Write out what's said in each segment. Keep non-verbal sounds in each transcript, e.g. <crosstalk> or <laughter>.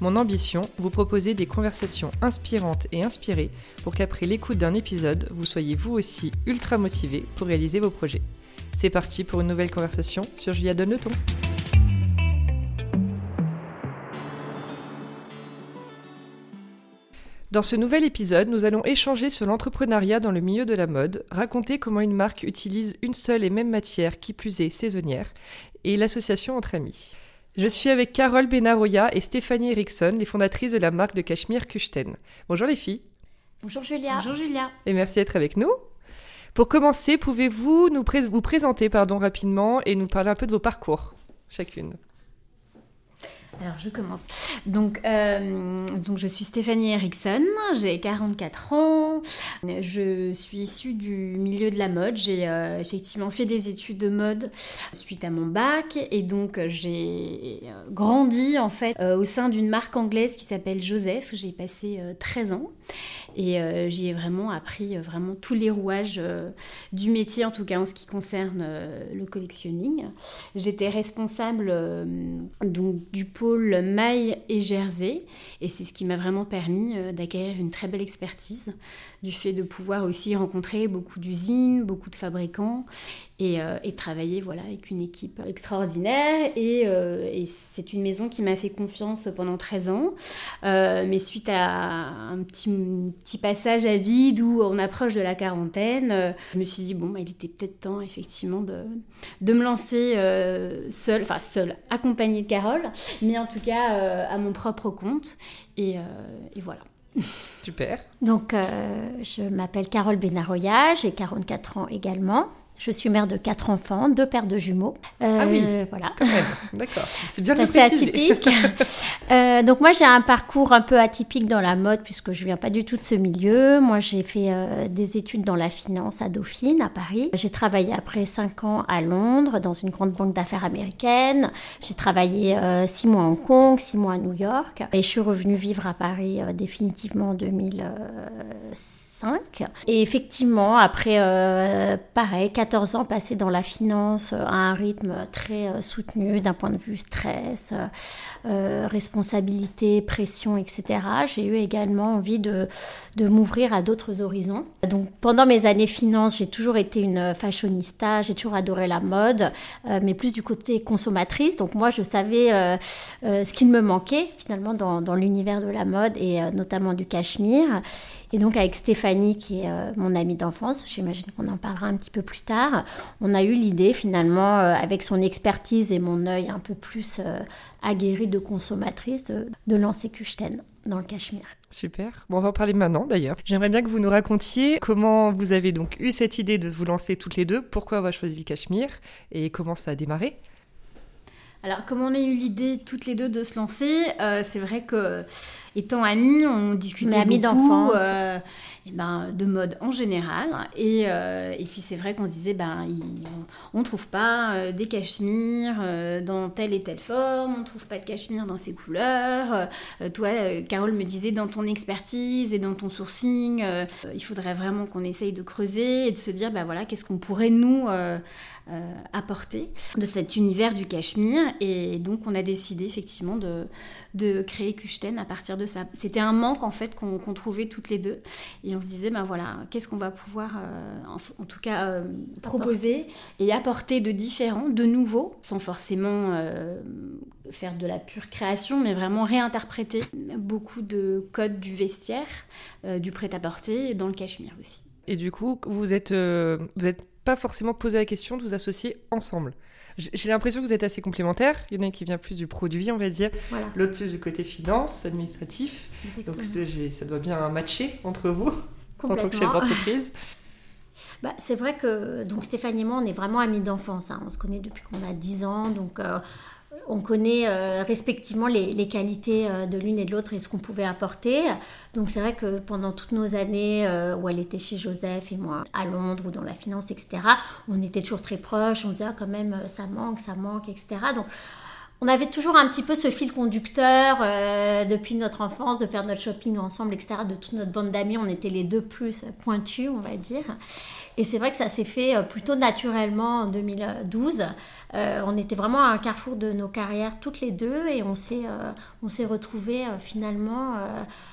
Mon ambition, vous proposer des conversations inspirantes et inspirées pour qu'après l'écoute d'un épisode, vous soyez vous aussi ultra motivé pour réaliser vos projets. C'est parti pour une nouvelle conversation sur Julia Donne ton. Dans ce nouvel épisode, nous allons échanger sur l'entrepreneuriat dans le milieu de la mode, raconter comment une marque utilise une seule et même matière, qui plus est saisonnière, et l'association entre amis. Je suis avec Carole Benaroya et Stéphanie Eriksson, les fondatrices de la marque de cachemire Kuchten. Bonjour les filles. Bonjour Julia. Bonjour Julia. Et merci d'être avec nous. Pour commencer, pouvez-vous nous vous présenter pardon, rapidement et nous parler un peu de vos parcours, chacune? Alors je commence. Donc, euh, donc je suis Stéphanie Eriksson, j'ai 44 ans, je suis issue du milieu de la mode. J'ai euh, effectivement fait des études de mode suite à mon bac et donc j'ai grandi en fait euh, au sein d'une marque anglaise qui s'appelle Joseph. J'ai passé 13 ans et j'y ai vraiment appris vraiment tous les rouages du métier, en tout cas en ce qui concerne le collectionning. J'étais responsable donc du pôle maille et jersey. Et c'est ce qui m'a vraiment permis euh, d'acquérir une très belle expertise du fait de pouvoir aussi rencontrer beaucoup d'usines, beaucoup de fabricants et, euh, travailler voilà, avec une équipe extraordinaire. Euh, et, c'est une maison qui m'a fait confiance pendant 13 ans. mais suite à un petit, petit passage à vide où on approche de la quarantaine, je me suis dit, bon, bah, il était peut-être temps effectivement de, de me lancer seule, enfin seule, accompagnée de Carole, mais en tout cas à mon propre compte. et voilà. Super. Donc, euh, je m'appelle Carole Benaroya, j'ai 44 ans également. Je suis mère de quatre enfants, deux paires de jumeaux. Euh, ah oui, voilà. D'accord, c'est bien <laughs> C'est atypique. <laughs> euh, donc moi j'ai un parcours un peu atypique dans la mode puisque je viens pas du tout de ce milieu. Moi j'ai fait euh, des études dans la finance à Dauphine, à Paris. J'ai travaillé après cinq ans à Londres dans une grande banque d'affaires américaine. J'ai travaillé euh, six mois à Hong Kong, six mois à New York. Et je suis revenue vivre à Paris définitivement en 2005. Et effectivement, après, pareil, 14 ans passés dans la finance euh, à un rythme très euh, soutenu d'un point de vue stress, euh, responsabilité, pression, etc. J'ai eu également envie de, m'ouvrir à d'autres horizons. Donc pendant mes années finance, j'ai toujours été une fashionista, j'ai toujours adoré la mode, mais plus du côté consommatrice. Donc moi, je savais ce qui me manquait finalement dans, dans l'univers de la mode et notamment du cachemire. Et donc avec Stéphanie, qui est euh, mon amie d'enfance, j'imagine qu'on en parlera un petit peu plus tard, on a eu l'idée finalement, euh, avec son expertise et mon œil un peu plus euh, aguerri de consommatrice, de, lancer Kuchten dans le Cachemire. Super. Bon, on va en parler maintenant d'ailleurs. J'aimerais bien que vous nous racontiez comment vous avez donc eu cette idée de vous lancer toutes les deux, pourquoi avoir choisi le Cachemire et comment ça a démarré? Alors, comme on a eu l'idée toutes les deux de se lancer, c'est vrai que étant amis, on discutait amis d'enfance. Euh, ben, de mode en général. Et, euh, et puis c'est vrai qu'on se disait, ben, on ne trouve pas euh, des cachemires dans telle et telle forme, on ne trouve pas de cachemire dans ces couleurs. toi, Carole me disait, dans ton expertise et dans ton sourcing, il faudrait vraiment qu'on essaye de creuser et de se dire, ben voilà, qu'est-ce qu'on pourrait nous apporter de cet univers du cachemire. Et donc on a décidé effectivement de, créer Kuchten à partir de ça. C'était un manque en fait qu'on trouvait toutes les deux et on se disait ben voilà qu'est-ce qu'on va pouvoir euh, en, tout cas euh, proposer et apporter de différents, de nouveaux, sans forcément euh, faire de la pure création, mais vraiment réinterpréter beaucoup de codes du vestiaire, du prêt-à-porter dans le cachemire aussi. Et du coup, vous êtes, vous êtes pas forcément posé la question de vous associer ensemble. J'ai l'impression que vous êtes assez complémentaires. Il y en a qui vient plus du produit, on va dire. L'autre plus du côté finance, administratif. Donc ça doit bien matcher entre vous <laughs> en tant que chef d'entreprise. <laughs> Bah, c'est vrai que donc Stéphanie et moi, on est vraiment amis d'enfance. Hein. On se connaît depuis qu'on a 10 ans. Donc, euh, on connaît respectivement les, qualités de l'une et de l'autre et ce qu'on pouvait apporter. Donc c'est vrai que pendant toutes nos années où elle était chez Joseph et moi à Londres ou dans la finance, etc., on était toujours très proches. On disait ah, quand même ça manque, ça manque, etc. Donc on avait toujours un petit peu ce fil conducteur euh, depuis notre enfance, de faire notre shopping ensemble, etc. De toute notre bande d'amis, on était les deux plus pointus, on va dire. Et c'est vrai que ça s'est fait euh, plutôt naturellement en 2012. Euh, on était vraiment à un carrefour de nos carrières toutes les deux et on s'est on s'est retrouvés finalement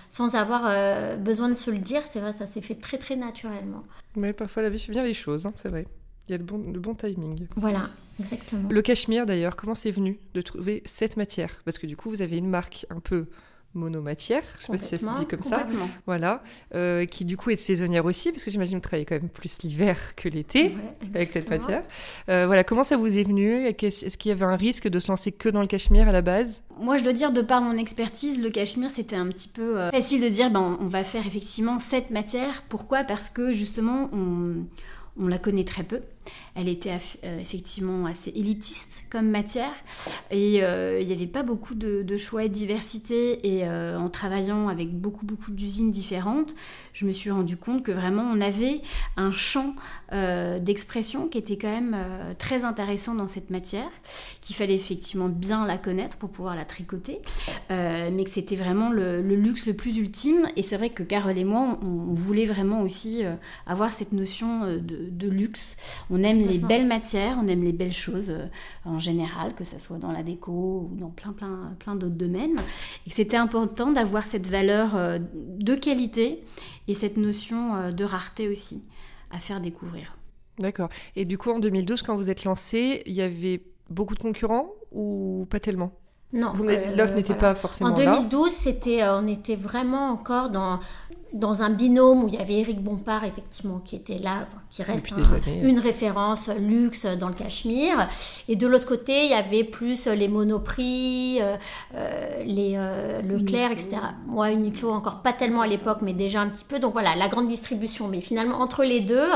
sans avoir besoin de se le dire. C'est vrai, ça s'est fait très très naturellement. Mais parfois la vie fait bien les choses, hein, c'est vrai. Il y a le bon, le bon timing. Voilà. Exactement. Le cachemire, d'ailleurs, comment c'est venu de trouver cette matière? Parce que du coup, vous avez une marque un peu monomatière, je sais pas si ça se dit comme ça, voilà, euh, qui du coup est saisonnière aussi, parce que j'imagine que vous travaillez quand même plus l'hiver que l'été avec cette matière. Euh, voilà, comment ça vous est venu? Est-ce qu'il y avait un risque de se lancer que dans le cachemire à la base? Moi, je dois dire, de par mon expertise, le cachemire, c'était un petit peu euh, facile de dire, ben, on va faire effectivement cette matière. Pourquoi? Parce que justement, on on la connaît très peu. Elle était euh, effectivement assez élitiste comme matière et euh, il n'y avait pas beaucoup de, choix et de diversité. Et euh, en travaillant avec beaucoup, beaucoup d'usines différentes, je me suis rendu compte que vraiment on avait un champ d'expression qui était quand même très intéressant dans cette matière, qu'il fallait effectivement bien la connaître pour pouvoir la tricoter, mais que c'était vraiment le, luxe le plus ultime. Et c'est vrai que Carole et moi, on, voulait vraiment aussi avoir cette notion de, de luxe. On aime les belles matières, on aime les belles choses euh, en général, que ce soit dans la déco ou dans plein, plein, plein d'autres domaines. Et c'était important d'avoir cette valeur euh, de qualité et cette notion euh, de rareté aussi à faire découvrir. D'accord. Et du coup, en 2012, quand vous êtes lancé, il y avait beaucoup de concurrents ou pas tellement? Non, l'offre n'était pas forcément En 2012, c'était, on était vraiment encore dans dans un binôme où il y avait Eric Bompard, effectivement, qui était là, qui reste une référence luxe dans le Cachemire. Et de l'autre côté, il y avait plus les Monoprix, euh, euh, les euh, Leclerc, etc. Moi, Uniqlo, encore pas tellement à l'époque, mais déjà un petit peu. Donc voilà, la grande distribution. Mais finalement, entre les deux,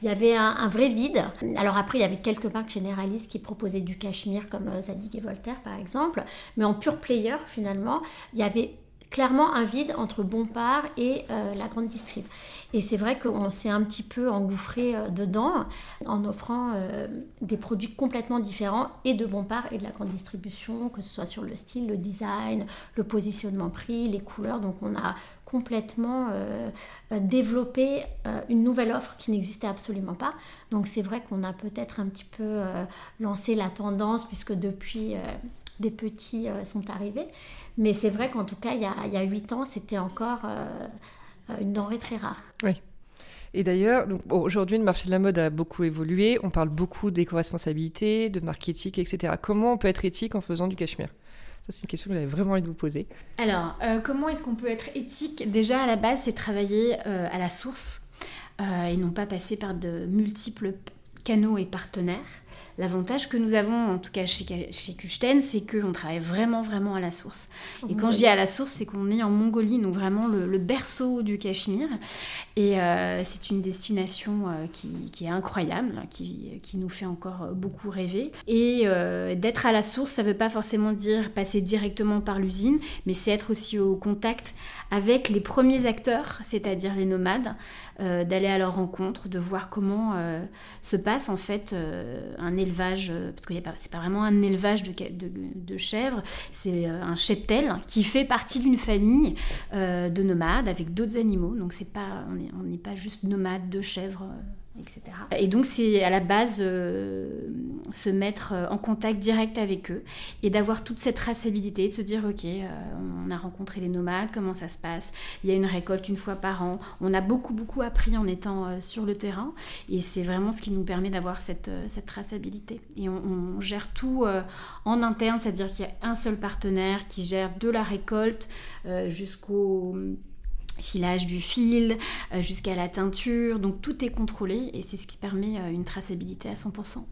il y avait un, vrai vide. Alors après, il y avait quelques marques généralistes qui proposaient du Cachemire, comme Zadig et Voltaire, par exemple. Mais en pure player, finalement, il y avait clairement un vide entre Bompard et euh, la grande distrib. Et c'est vrai qu'on s'est un petit peu engouffré euh, dedans en offrant euh, des produits complètement différents et de Bompard et de la grande distribution, que ce soit sur le style, le design, le positionnement prix, les couleurs. Donc on a complètement développé une nouvelle offre qui n'existait absolument pas. Donc c'est vrai qu'on a peut-être un petit peu lancé la tendance puisque depuis des petits sont arrivés. Mais c'est vrai qu'en tout cas, il y a, huit ans, c'était encore euh, une denrée très rare. Oui. Et d'ailleurs, aujourd'hui, le marché de la mode a beaucoup évolué. On parle beaucoup d'éco-responsabilité, de marketing, etc. Comment on peut être éthique en faisant du cachemire? Ça, c'est une question que j'avais vraiment envie de vous poser. Alors, euh, comment est-ce qu'on peut être éthique? Déjà, à la base, c'est travailler euh, à la source et non pas passer par de multiples canaux et partenaires. L'avantage que nous avons, en tout cas chez, chez Kuchten, c'est qu'on travaille vraiment, vraiment à la source. Et quand je dis à la source, c'est qu'on est en Mongolie, donc vraiment le, berceau du Cachemire. Et euh, c'est une destination euh, qui, est incroyable, qui, qui, nous fait encore beaucoup rêver. Et euh, d'être à la source, ça ne veut pas forcément dire passer directement par l'usine, mais c'est être aussi au contact avec les premiers acteurs, c'est-à-dire les nomades, d'aller à leur rencontre, de voir comment se passe en fait un élevage, euh, parce que c'est pas vraiment un élevage de, de, chèvres, c'est euh, un cheptel qui fait partie d'une famille euh, de nomades avec d'autres animaux. Donc c'est pas, on n'est pas juste nomade de chèvres Et donc c'est à la base euh, se mettre euh, en contact direct avec eux et d'avoir toute cette traçabilité, de se dire ok, euh, on a rencontré les nomades, comment ça se passe, il y a une récolte une fois par an. On a beaucoup beaucoup appris en étant sur le terrain et c'est vraiment ce qui nous permet d'avoir cette, cette traçabilité. Et on, on gère tout en interne, c'est-à-dire qu'il y a un seul partenaire qui gère de la récolte jusqu'au filage du fil euh, jusqu'à la teinture. Donc tout est contrôlé et c'est ce qui permet euh, une traçabilité à 100%.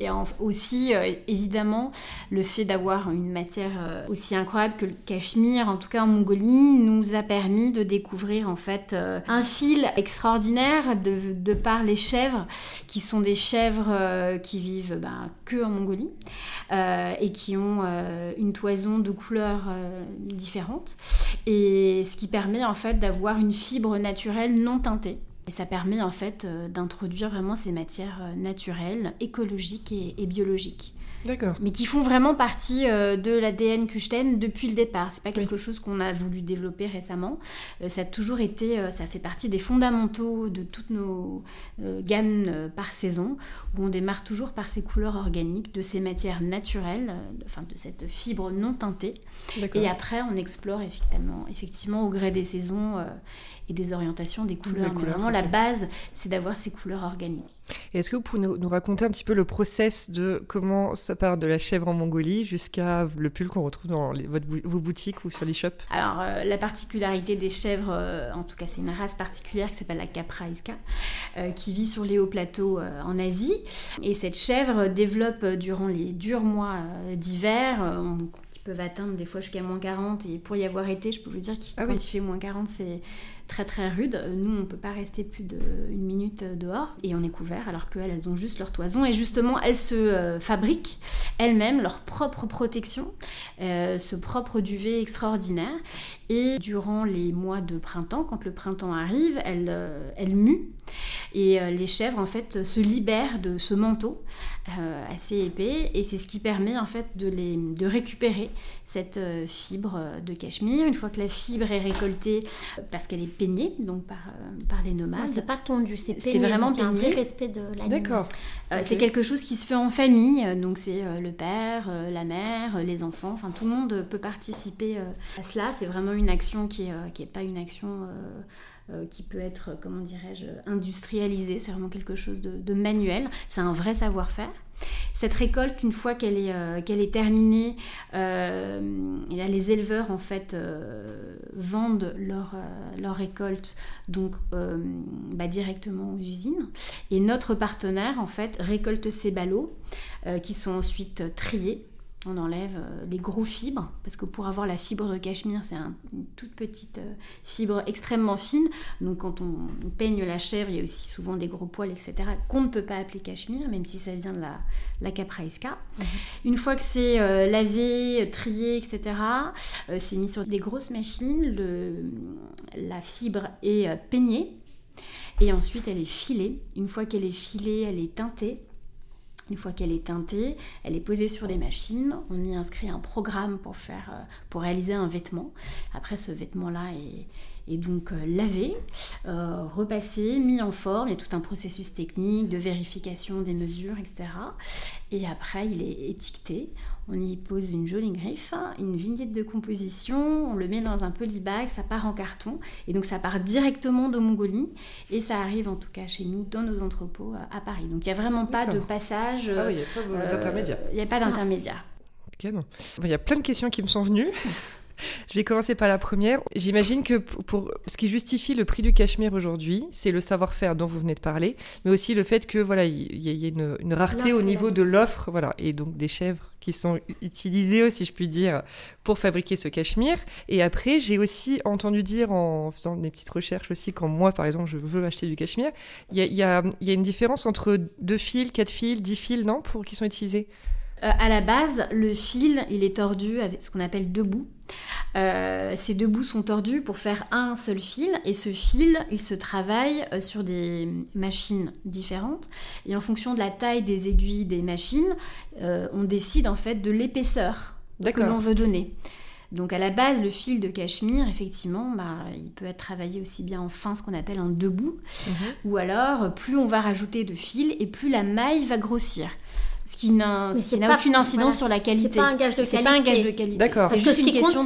Et aussi, euh, évidemment, le fait d'avoir une matière euh, aussi incroyable que le cachemire, en tout cas en Mongolie, nous a permis de découvrir en fait euh, un fil extraordinaire de, par les chèvres, qui sont des chèvres qui vivent ben, que en Mongolie et qui ont une toison de couleurs différentes. Et ce qui permet en fait d'avoir une fibre naturelle non teintée. Et ça permet en fait euh, d'introduire vraiment ces matières euh, naturelles, écologiques et, biologiques. D'accord. Mais qui font vraiment partie euh, de l'ADN Kuchten depuis le départ. C'est pas quelque chose qu'on a voulu développer récemment. ça a toujours été, ça fait partie des fondamentaux de toutes nos gammes par saison, où on démarre toujours par ces couleurs organiques, de ces matières naturelles, enfin de cette fibre non teintée. Et après, on explore effectivement, effectivement au gré des saisons et des orientations des couleurs. vraiment, la base, c'est d'avoir ces couleurs organiques. Est-ce que vous pouvez nous, raconter un petit peu le process de comment ça part de la chèvre en Mongolie jusqu'à le pull qu'on retrouve dans vos boutiques ou sur l'e-shop Alors, euh, la particularité des chèvres, euh, en tout cas, c'est une race particulière qui s'appelle la Capraisca, euh, qui vit sur les hauts plateaux en Asie. Et cette chèvre développe durant les durs mois d'hiver, qui peuvent atteindre des fois jusqu'à moins 40, et pour y avoir été, je peux vous dire qu'il ah quand il fait moins 40, c'est très très rude. Nous, on ne peut pas rester plus d'une minute dehors et on est couvert alors qu'elles, elles ont juste leur toison. Et justement, elles se euh, fabriquent elles-mêmes leur propre protection, euh, ce propre duvet extraordinaire. Et durant les mois de printemps, quand le printemps arrive, elles, euh, elles muent. Et les chèvres, en fait, se libèrent de ce manteau assez épais. Et c'est ce qui permet, en fait, de, les, de récupérer cette fibre de cachemire. Une fois que la fibre est récoltée, parce qu'elle est peigné donc par, euh, par les nomades. c'est pas tondu, c'est peigné. C'est vraiment peigné. Un respect de l'animal. D'accord. Euh, c'est quelque chose qui se fait en famille, donc c'est euh, le père, la mère, les enfants, enfin tout le monde peut participer à cela. C'est vraiment une action qui n'est qui est pas une action euh, qui peut être, comment dirais-je, industrialisé. C'est vraiment quelque chose de, manuel. C'est un vrai savoir-faire. Cette récolte, une fois qu'elle est, euh, terminée, euh, les éleveurs en fait vendent leur, leur récolte donc bah, directement aux usines. Et notre partenaire en fait récolte ces ballots qui sont ensuite triés on enlève euh, les gros fibres, parce que pour avoir la fibre de cachemire, c'est une toute petite euh, fibre extrêmement fine. Donc quand on, peigne la chèvre, il y a aussi souvent des gros poils, etc., qu'on ne peut pas appeler cachemire, même si ça vient de la, la capraesca. Mhm. Une fois que c'est euh, lavé, trié, etc., c'est mis sur des grosses machines, la fibre est peignée, et ensuite elle est filée. Une fois qu'elle est filée, elle est teintée. Une fois qu'elle est teintée, elle est posée sur des machines. On y inscrit un programme pour, faire, euh, pour réaliser un vêtement. Après, ce vêtement-là est, et donc euh, lavé, euh, repassé, mis en forme. Il y a tout un processus technique de vérification des mesures, etc. Et après, il est étiqueté. On y pose une jolie griffe, une vignette de composition, on le met dans un polybag, ça part en carton. Et donc ça part directement de Mongolie et ça arrive en tout cas chez nous, dans nos entrepôts euh, à Paris. Donc il n'y a vraiment pas de passage. Ah oui, il n'y a pas d'intermédiaire. Il n'y a pas d'intermédiaire. Il y a plein de questions qui me sont venues. Je vais commencer par la première. J'imagine que pour ce qui justifie le prix du cachemire aujourd'hui, c'est le savoir-faire dont vous venez de parler, mais aussi le fait que voilà, il y, a une, rareté au niveau de l'offre, voilà, et donc des chèvres qui sont utilisées, si je puis dire, pour fabriquer ce cachemire. Et après, j'ai aussi entendu dire en faisant des petites recherches aussi, quand moi, par exemple, je veux acheter du cachemire, il y a, une différence entre deux fils, quatre fils, dix fils, non, pour qui sont utilisés? Euh, à la base, le fil, il est tordu avec ce qu'on appelle deux bouts. Euh, ces deux bouts sont tordus pour faire un seul fil et ce fil, il se travaille euh, sur des machines différentes et en fonction de la taille des aiguilles des machines, on décide en fait de l'épaisseur que l'on veut donner. Donc à la base, le fil de cachemire, effectivement, bah, il peut être travaillé aussi bien en fin, ce qu'on appelle en deux bouts, mhm. ou alors plus on va rajouter de fil et plus la maille va grossir ce qui n'a aucune incidence sur la qualité. C'est pas un gage de qualité. pas un gage de qualité. D'accord. C'est juste une question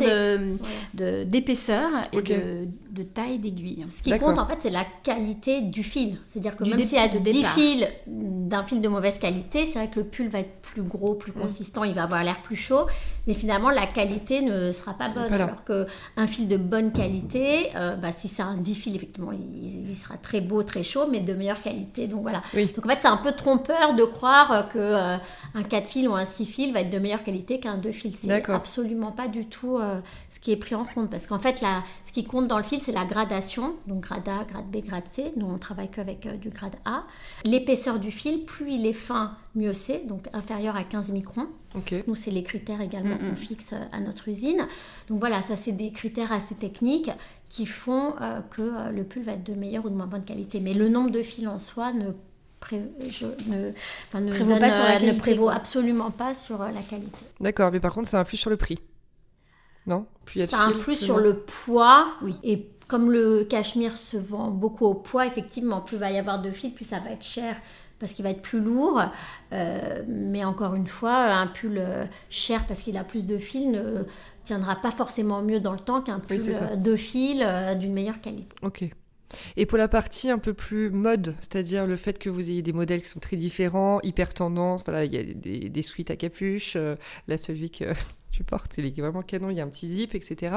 d'épaisseur de, et de, de, taille d'aiguille. Ce qui compte en fait, c'est la qualité du fil. C'est-à-dire que même s'il y a 10 fils d'un fil de mauvaise qualité, c'est vrai que le pull va être plus gros, plus mm. consistant, il va avoir l'air plus chaud, mais finalement la qualité ne sera pas bonne. alors qu'un fil de bonne qualité, euh, bah, si c'est un 10 fils, effectivement, il, sera très beau, très chaud, mais de meilleure qualité. Donc voilà. Donc en fait, c'est un peu trompeur de croire que euh, euh, un 4 fils ou un 6 fils va être de meilleure qualité qu'un 2 fils. C'est absolument pas du tout euh, ce qui est pris en compte. Parce qu'en fait, la, ce qui compte dans le fil, c'est la gradation. Donc grade A, grade B, grade C. Nous, on travaille qu'avec du grade A. L'épaisseur du fil, plus il est fin, mieux c'est. Donc inférieur à 15 microns. Nous, c'est les critères également qu'on fixe à notre usine. Donc voilà, ça, c'est des critères assez techniques qui font que le pull va être de meilleure ou de moins bonne qualité. Mais le nombre de fils en soi ne je ne, prévaut, pas sur la ne prévaut absolument pas sur euh, la qualité. D'accord, mais par contre, ça influe sur le prix. Non? Ça influe sur le poids. Oui. Et comme le cachemire se vend beaucoup au poids, effectivement, plus il va y avoir de fils, plus ça va être cher parce qu'il va être plus lourd. Euh, mais encore une fois, un pull euh, cher parce qu'il a plus de fils ne tiendra pas forcément mieux dans le temps qu'un pull de fils d'une meilleure qualité. Ok. Et pour la partie un peu plus mode, c'est-à-dire le fait que vous ayez des modèles qui sont très différents, hyper tendance, voilà, il y a des, suites à capuche, euh, la celui que tu portes, il est vraiment canon, il y a un petit zip, etc.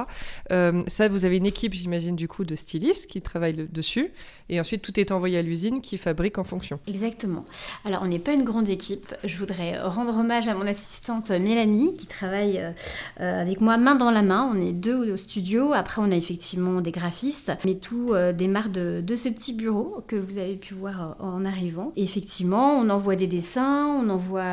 Euh, ça, vous avez une équipe, j'imagine, du coup, de stylistes qui travaillent dessus. Et ensuite, tout est envoyé à l'usine qui fabrique en fonction. Exactement. Alors, on n'est pas une grande équipe. Je voudrais rendre hommage à mon assistante Mélanie qui travaille euh, avec moi main dans la main. On est deux au studio. Après, on a effectivement des graphistes. Mais tout euh, démarre de, ce petit bureau que vous avez pu voir en arrivant. Et effectivement, on envoie des dessins. On envoie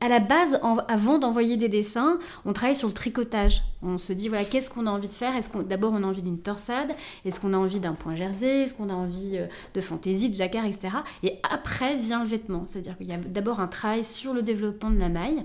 à la base, avant d'envoyer des dessins, on travaille sur le tricotage. On se dit, voilà, qu'est-ce qu'on a envie de faire? Est-ce qu'on D'abord, on a envie d'une torsade? Est-ce qu'on a envie d'un point jersey? Est-ce qu'on a envie euh, de fantaisie, de jacquard, etc. Et après vient le vêtement. C'est-à-dire qu'il y a d'abord un travail sur le développement de la maille.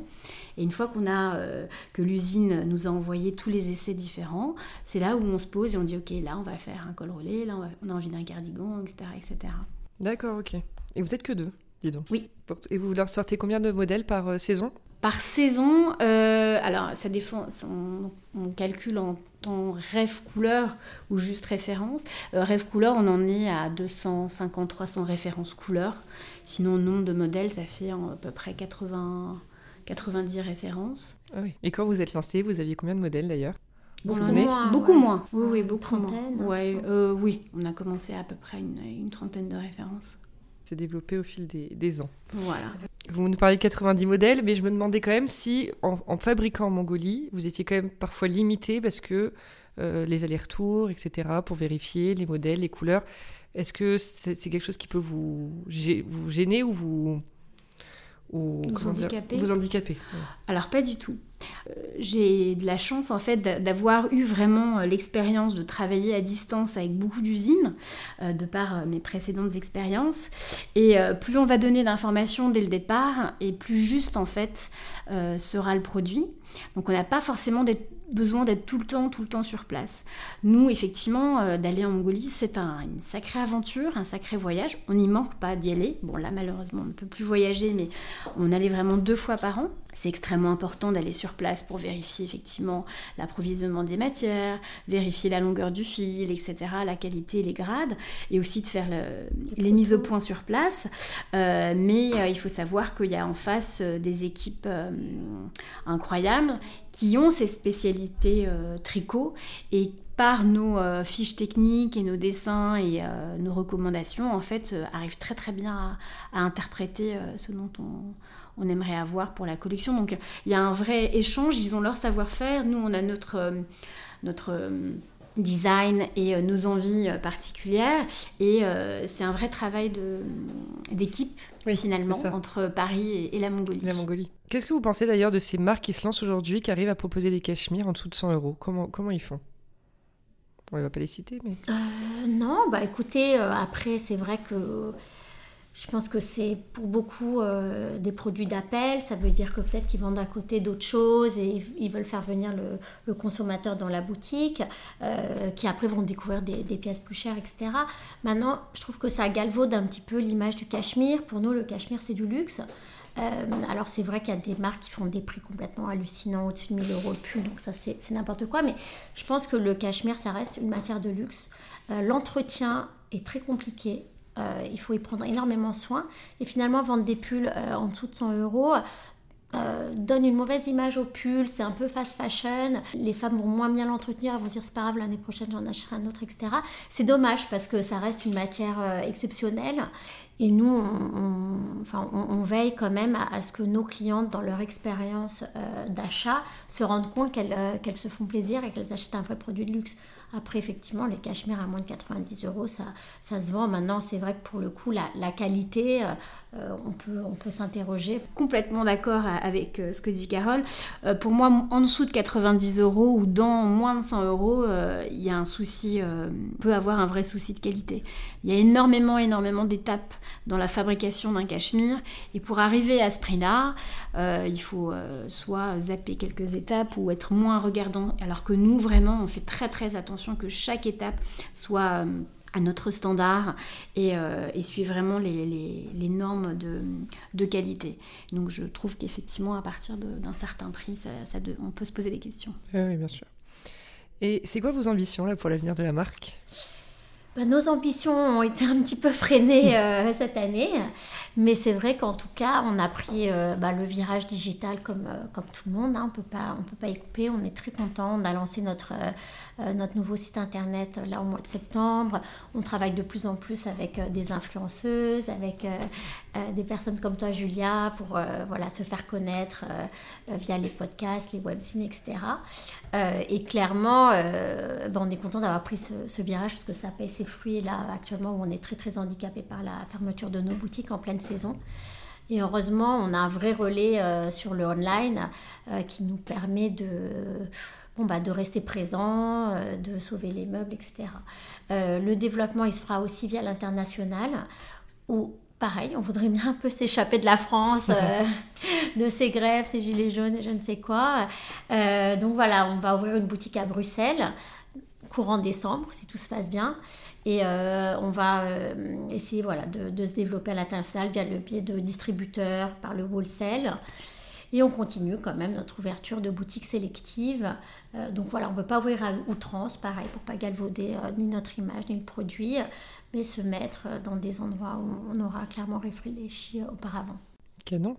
Et une fois qu'on a euh, que l'usine nous a envoyé tous les essais différents, c'est là où on se pose et on dit ok là on va faire un col roulé, là on, a envie d'un cardigan, etc., etc. D'accord, ok. Et vous êtes que deux, dis donc. Oui. Et vous leur sortez combien de modèles par euh, saison? Par saison, euh, alors ça défend, on, calcule en temps rêve couleur ou juste référence. Euh, rêve couleur, on en est à 250-300 références couleur. Sinon, nombre de modèles, ça fait à peu près 80, 90 références. Ah oui. Et quand vous êtes lancé, vous aviez combien de modèles d'ailleurs? Beaucoup, moins, beaucoup moins. Oui, oui, beaucoup trentaine, Ouais, euh, oui, on a commencé à peu près une, une trentaine de références. C'est développé au fil des, des ans. Voilà. Vous nous parlez de 90 modèles, mais je me demandais quand même si, en, fabriquant en Mongolie, vous étiez quand même parfois limité parce que euh, les allers-retours, etc., pour vérifier les modèles, les couleurs, est-ce que c'est quelque chose qui peut vous, vous gêner ou vous, ou vous handicaper. vous handicaper Alors pas du tout. Euh, j'ai la chance en fait d'avoir eu vraiment euh, l'expérience de travailler à distance avec beaucoup d'usines euh, de par mes précédentes expériences et plus on va donner d'informations dès le départ et plus juste en fait sera le produit. Donc on n'a pas forcément besoin d'être tout le temps, tout le temps sur place. Nous, effectivement, d'aller en Mongolie, c'est une sacrée aventure, un sacré voyage. On n'y manque pas d'y aller. Bon, là, malheureusement, on ne peut plus voyager, mais on allait vraiment deux fois par an. C'est extrêmement important d'aller sur place pour vérifier effectivement l'approvisionnement des matières, vérifier la longueur du fil, etc., la qualité, les grades, et aussi de faire les, mises au point sur place. Euh, mais euh, il faut savoir qu'il y a en face euh, des équipes incroyables qui ont ces spécialités tricot. Et par nos fiches techniques et nos dessins et nos recommandations, en fait, arrivent très très bien à interpréter ce dont on, on aimerait avoir pour la collection. Donc il y a un vrai échange, ils ont leur savoir-faire, nous on a notre, euh, notre euh, design et euh, nos envies particulières. Et c'est un vrai travail d'équipe finalement entre Paris et, la Mongolie. La Mongolie. Qu'est-ce que vous pensez d'ailleurs de ces marques qui se lancent aujourd'hui, qui arrivent à proposer des cachemires en dessous de 100 euros? Comment, comment ils font? On ne va pas les citer, mais... non, bah écoutez, après c'est vrai que je pense que c'est pour beaucoup euh, des produits d'appel. Ça veut dire que peut-être qu'ils vendent à côté d'autres choses et ils veulent faire venir le, consommateur dans la boutique, euh, qui après vont découvrir des, pièces plus chères, etc. Maintenant, je trouve que ça galvaude un petit peu l'image du cachemire. Pour nous, le cachemire, c'est du luxe. Euh, alors c'est vrai qu'il y a des marques qui font des prix complètement hallucinants, au-dessus de 1000 euros le pull, donc ça c'est n'importe quoi, mais je pense que le cachemire, ça reste une matière de luxe. L'entretien est très compliqué, euh, il faut y prendre énormément soin. Et finalement, vendre des pulls euh, en dessous de 100 euros, euh, donne une mauvaise image au pull, c'est un peu fast fashion, les femmes vont moins bien l'entretenir, elles vont dire c'est pas grave, l'année prochaine j'en achèterai un autre, etc. C'est dommage parce que ça reste une matière exceptionnelle et nous, on, on, veille quand même à, ce que nos clientes, dans leur expérience d'achat, se rendent compte qu'elles se font plaisir et qu'elles achètent un vrai produit de luxe. Après, effectivement, les cachemires à moins de 90 euros, ça, ça se vend. Maintenant, c'est vrai que pour le coup, la, la qualité, euh, euh, on peut, on peut s'interroger. Complètement d'accord avec euh, ce que dit Carole. pour moi, en dessous de 90 euros ou dans moins de 100 euros, il y a un souci, peut avoir un vrai souci de qualité. Il y a énormément, énormément d'étapes dans la fabrication d'un cachemire. Et pour arriver à ce prix-là, il faut soit zapper quelques étapes ou être moins regardant. Alors que nous, vraiment, on fait très, très attention que chaque étape soit euh, à notre standard et, euh, suit vraiment les, normes de, qualité. Donc je trouve qu'effectivement, à partir d'un certain prix, on peut se poser des questions. oui, bien sûr. Et c'est quoi vos ambitions là, pour l'avenir de la marque? Bah, nos ambitions ont été un petit peu freinées euh, cette année, mais c'est vrai qu'en tout cas, on a pris euh, bah, le virage digital comme, euh, comme tout le monde. Hein. on on peut pas y couper. On est très content. On a lancé notre, notre nouveau site internet là au mois de septembre. On travaille de plus en plus avec des influenceuses, avec des personnes comme toi, Julia, pour voilà, se faire connaître via les podcasts, les webzines, etc. et clairement, bah, on est content d'avoir pris ce, virage parce que ça paye ses fruits là actuellement où on est très très handicapé par la fermeture de nos boutiques en pleine saison. Et heureusement, on a un vrai relais euh, sur le online euh, qui nous permet de, bon, bah, de rester présent, euh, de sauver les meubles, etc. le développement, il se fera aussi via l'international où pareil, on voudrait bien un peu s'échapper de la France, <laughs> de ces grèves, ces gilets jaunes et je ne sais quoi. donc voilà, on va ouvrir une boutique à Bruxelles courant décembre, si tout se passe bien. Et euh, on va euh, essayer voilà, de, se développer à l'international via le biais de distributeurs, par le wholesale. Et on continue quand même notre ouverture de boutiques sélectives. Euh, donc voilà, on ne veut pas ouvrir à outrance, pareil, pour pas galvauder ni notre image, ni le produit, mais se mettre dans des endroits où on aura clairement réfléchi auparavant. Canon.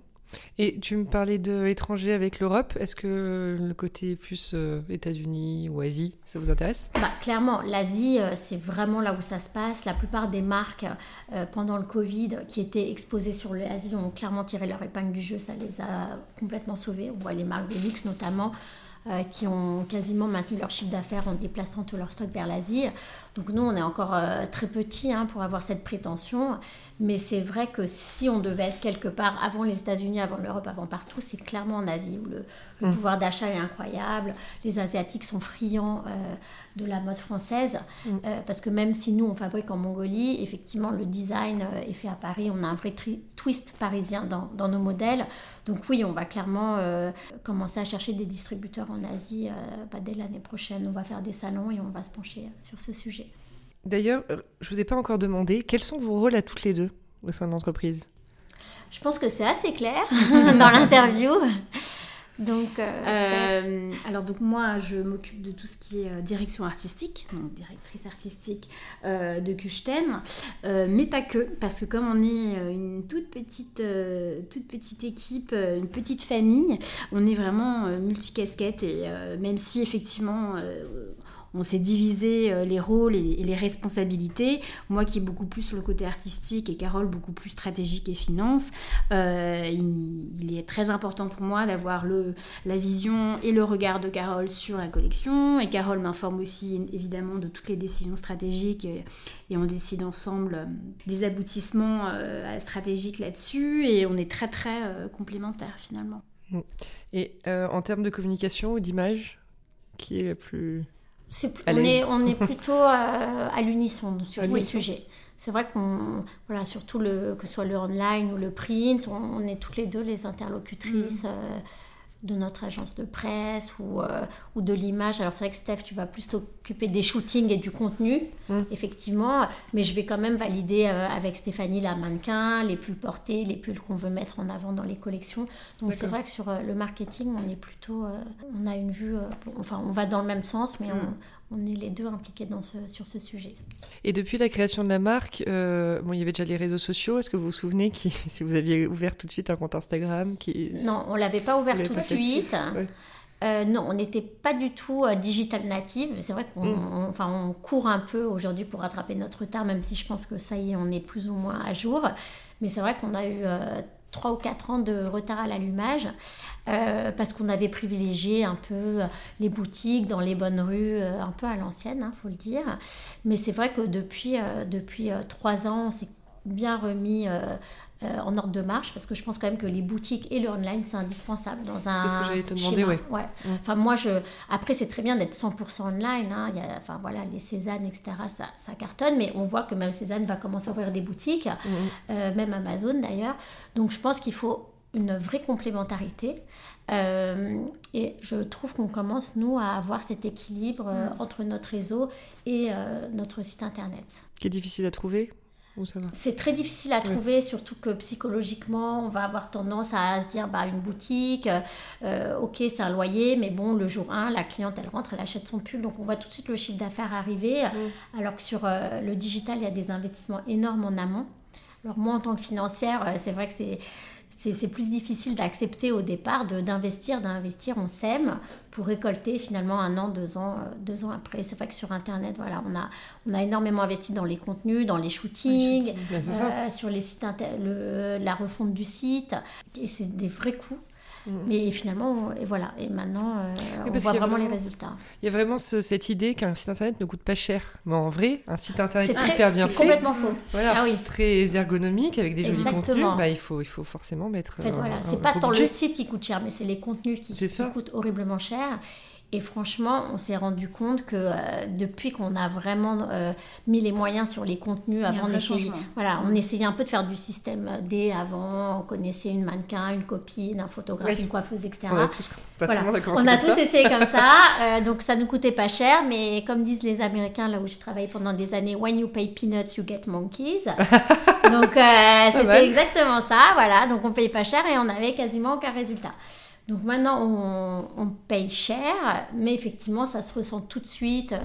Et tu me parlais de avec l'Europe. Est-ce que le côté plus euh, États-Unis ou Asie, ça vous intéresse? Bah, Clairement, l'Asie, euh, c'est vraiment là où ça se passe. La plupart des marques euh, pendant le Covid qui étaient exposées sur l'Asie ont clairement tiré leur épingle du jeu. Ça les a complètement sauvés. On voit les marques de luxe notamment. qui ont quasiment maintenu leur chiffre d'affaires en déplaçant tout leur stock vers l'Asie. Donc nous, on est encore très petits hein, pour avoir cette prétention. Mais c'est vrai que si on devait être quelque part avant les États-Unis, avant l'Europe, avant partout, c'est clairement en Asie où le, mm. pouvoir d'achat est incroyable. Les Asiatiques sont friands euh, de la mode française. Mm. Euh, parce que même si nous, on fabrique en Mongolie, effectivement, le design euh, est fait à Paris. On a un vrai twist parisien dans, dans, nos modèles. Donc oui, on va clairement commencer à chercher des distributeurs en Asie bah, dès l'année prochaine. On va faire des salons et on va se pencher sur ce sujet. D'ailleurs, euh, je vous ai pas encore demandé, quels sont vos rôles à toutes les deux au sein de l'entreprise? Je pense que c'est assez clair <laughs> dans l'interview. Donc, euh, euh, alors donc moi, je m'occupe de tout ce qui est direction artistique, donc directrice artistique de Kuchten, mais pas que, parce que comme on est une toute petite, toute petite équipe, une petite famille, on est vraiment multicasquette et même si effectivement on s'est divisé euh, les rôles et, les responsabilités. Moi qui est beaucoup plus sur le côté artistique et Carole beaucoup plus stratégique et finance, euh, il, est très important pour moi d'avoir la vision et le regard de Carole sur la collection. Et Carole m'informe aussi évidemment de toutes les décisions stratégiques et, on décide ensemble euh, des aboutissements stratégiques là-dessus. Et on est très très complémentaires finalement. Et en termes de communication ou d'image, qui est la plus on, est, on est <laughs> plutôt à, l'unisson sur ces sujets. C'est vrai qu'on, voilà, surtout le, que ce soit le online ou le print, on, est toutes les deux les interlocutrices mm. euh, de notre agence de presse ou, euh, ou de l'image. Alors c'est vrai que Steph, tu vas plus t'occuper des shootings et du contenu, mm. effectivement, mais je vais quand même valider euh, avec Stéphanie la mannequin, les pulls portés, les pulls qu'on veut mettre en avant dans les collections. Donc c'est vrai que sur euh, le marketing, on est plutôt, on a une vue, enfin on va dans le même sens, mais mm. On, est les deux impliqués dans ce, sur ce sujet. Et depuis la création de la marque, euh, bon, il y avait déjà les réseaux sociaux. Est-ce que vous vous souvenez qui, <laughs> si vous aviez ouvert tout de suite un compte Instagram qui... Non, on l'avait pas ouvert tout de suite. Euh, non, on n'était pas du tout euh, digital native. C'est vrai qu'on mm. enfin, on court un peu aujourd'hui pour rattraper notre retard, même si je pense que ça y est, on est plus ou moins à jour. Mais c'est vrai qu'on a eu trois ou quatre ans de retard à l'allumage euh, parce qu'on avait privilégié un peu euh, les boutiques dans les bonnes rues, euh, un peu à l'ancienne, il hein, faut le dire. Mais c'est vrai que depuis, depuis trois ans, on s'est bien remis euh, en ordre de marche parce que je pense quand même que les boutiques et le online c'est indispensable dans un c'est ce que j'allais te demander oui ouais. Enfin moi je après c'est très bien d'être 100% online hein. il y a, enfin voilà les Cézanne etc ça, ça, cartonne mais on voit que même Cézanne va commencer à ouvrir des boutiques mm. euh, même Amazon d'ailleurs donc je pense qu'il faut une vraie complémentarité euh, et je trouve qu'on commence, nous, à avoir cet équilibre mm. entre notre réseau et notre site internet. Qui est difficile à trouver c'est très difficile à trouver, surtout que psychologiquement, on va avoir tendance à se dire bah, une boutique, euh, ok, c'est un loyer, mais bon, le jour 1, la cliente, elle rentre, elle achète son pull, donc on voit tout de suite le chiffre d'affaires arriver, mm. alors que sur euh, le digital, il y a des investissements énormes en amont. Alors moi, en tant que financière, euh, c'est vrai que c'est c'est plus difficile d'accepter au départ d'investir, d'investir, on sème pour récolter finalement un an, deux ans, euh, deux ans après. C'est vrai que sur Internet, voilà, on a, on a énormément investi dans les contenus, dans les shootings, euh, sur les sites, le, la refonte du site, et c'est des vrais coûts. Mm. Mais finalement, et voilà. Et maintenant, euh, on voit vraiment, les résultats. Il y a vraiment cette idée qu'un site internet ne coûte pas cher. Mais en vrai, un site internet hyper bien fait, complètement faux. Voilà, ah oui. très ergonomique avec des jolis contenus, bah, il faut, il faut forcément mettre. En fait, voilà, c'est pas tant le site qui coûte cher, mais c'est les contenus qui, qui coûtent horriblement cher. Et franchement, on s'est rendu compte que euh, depuis qu'on a vraiment euh, mis les moyens sur les contenus, avant on essayait, voilà, on essayait un peu de faire du système D avant, on connaissait une mannequin, une copine, un photographe, une coiffeuse, etc. On a tous, voilà. on a tous essayé comme ça, <laughs> euh, donc ça nous coûtait pas cher, mais comme disent les Américains, là où je travaillé pendant des années, when you pay peanuts, you get monkeys. <laughs> donc c'était exactement ça, voilà, donc on paye pas cher et on avait quasiment aucun résultat. Donc maintenant, on, paye cher, mais effectivement, ça se ressent tout de suite euh,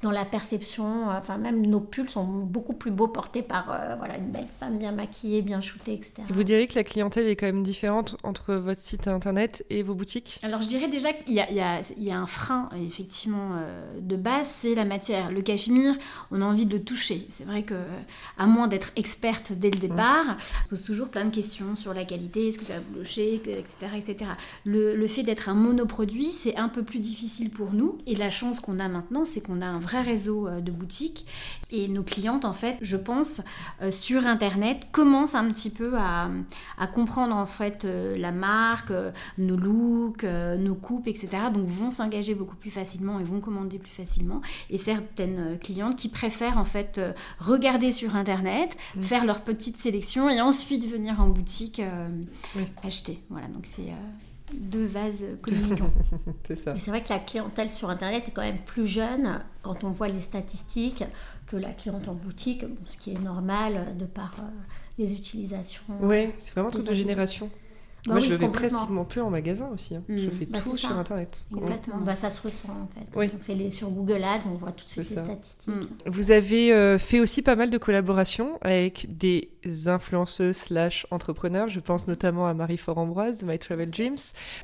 dans la perception. Enfin, même nos pulls sont beaucoup plus beaux portés par euh, voilà, une belle femme bien maquillée, bien shootée, etc. vous diriez que la clientèle est quand même différente entre votre site internet et vos boutiques? Alors, je dirais déjà qu'il y, y, a un frein, effectivement, euh, de base, c'est la matière. Le cachemire, on a envie de le toucher. C'est vrai que, à moins d'être experte dès le départ, on pose toujours plein de questions sur la qualité, est-ce que ça va blocher, etc., etc. Le, fait d'être un monoproduit, c'est un peu plus difficile pour nous. Et la chance qu'on a maintenant, c'est qu'on a un vrai réseau euh, de boutiques. Et nos clientes, en fait, je pense, euh, sur Internet, commencent un petit peu à, comprendre, en fait, euh, la marque, nos looks, nos coupes, etc. Donc, vont s'engager beaucoup plus facilement et vont commander plus facilement. Et certaines clientes qui préfèrent, en fait, regarder sur Internet, mmh. faire leur petite sélection et ensuite venir en boutique acheter. Voilà, donc c'est deux vases communicants. <laughs> c'est ça. c'est vrai que la clientèle sur Internet est quand même plus jeune quand on voit les statistiques que la cliente en boutique, ce qui est normal de par euh, les utilisations. Oui, c'est vraiment toute de génération. Bah Moi, je ne vais pratiquement plus en magasin aussi. Hein. Je mm. fais bah, tout sur Internet. Complètement. Bah, ça se ressent en fait. Quand on fait les sur Google Ads, on voit tout de suite les statistiques. Mm. Vous avez euh, fait aussi pas mal de collaborations avec des influenceuses slash entrepreneurs. Je pense notamment à Marie Fort-Ambroise de My Travel Dreams.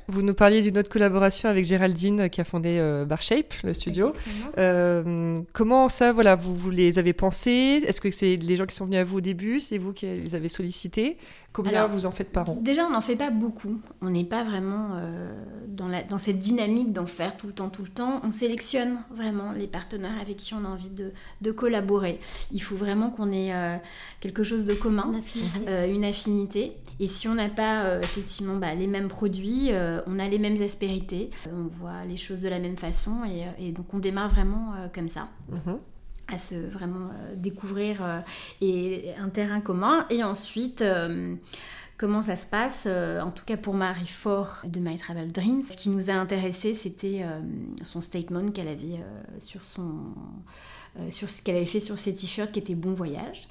Vous nous parliez d'une autre collaboration avec Géraldine qui a fondé euh, Barshape, le studio. Euh, comment ça, voilà, vous, vous les avez pensés Est-ce que c'est les gens qui sont venus à vous au début? C'est vous qui les avez sollicités? Combien vous en faites par an Déjà, on n'en fait pas beaucoup. On n'est pas vraiment euh, dans, la, dans cette dynamique d'en faire tout le temps, tout le temps. On sélectionne vraiment les partenaires avec qui on a envie de, de collaborer. Il faut vraiment qu'on ait euh, quelque chose de commun, une affinité. Euh, une affinité. Et si on n'a pas effectivement bah, les mêmes produits, on a les mêmes aspérités, on voit les choses de la même façon et, donc on démarre vraiment comme ça. Mhm à se vraiment euh, découvrir euh, et un terrain commun et ensuite euh, comment ça se passe. en tout cas pour Marie Fort de My Travel Dreams, ce qui nous a intéressé, c'était son statement qu'elle avait sur son euh, sur ce qu'elle avait fait sur ses t-shirts qui était Bon Voyage.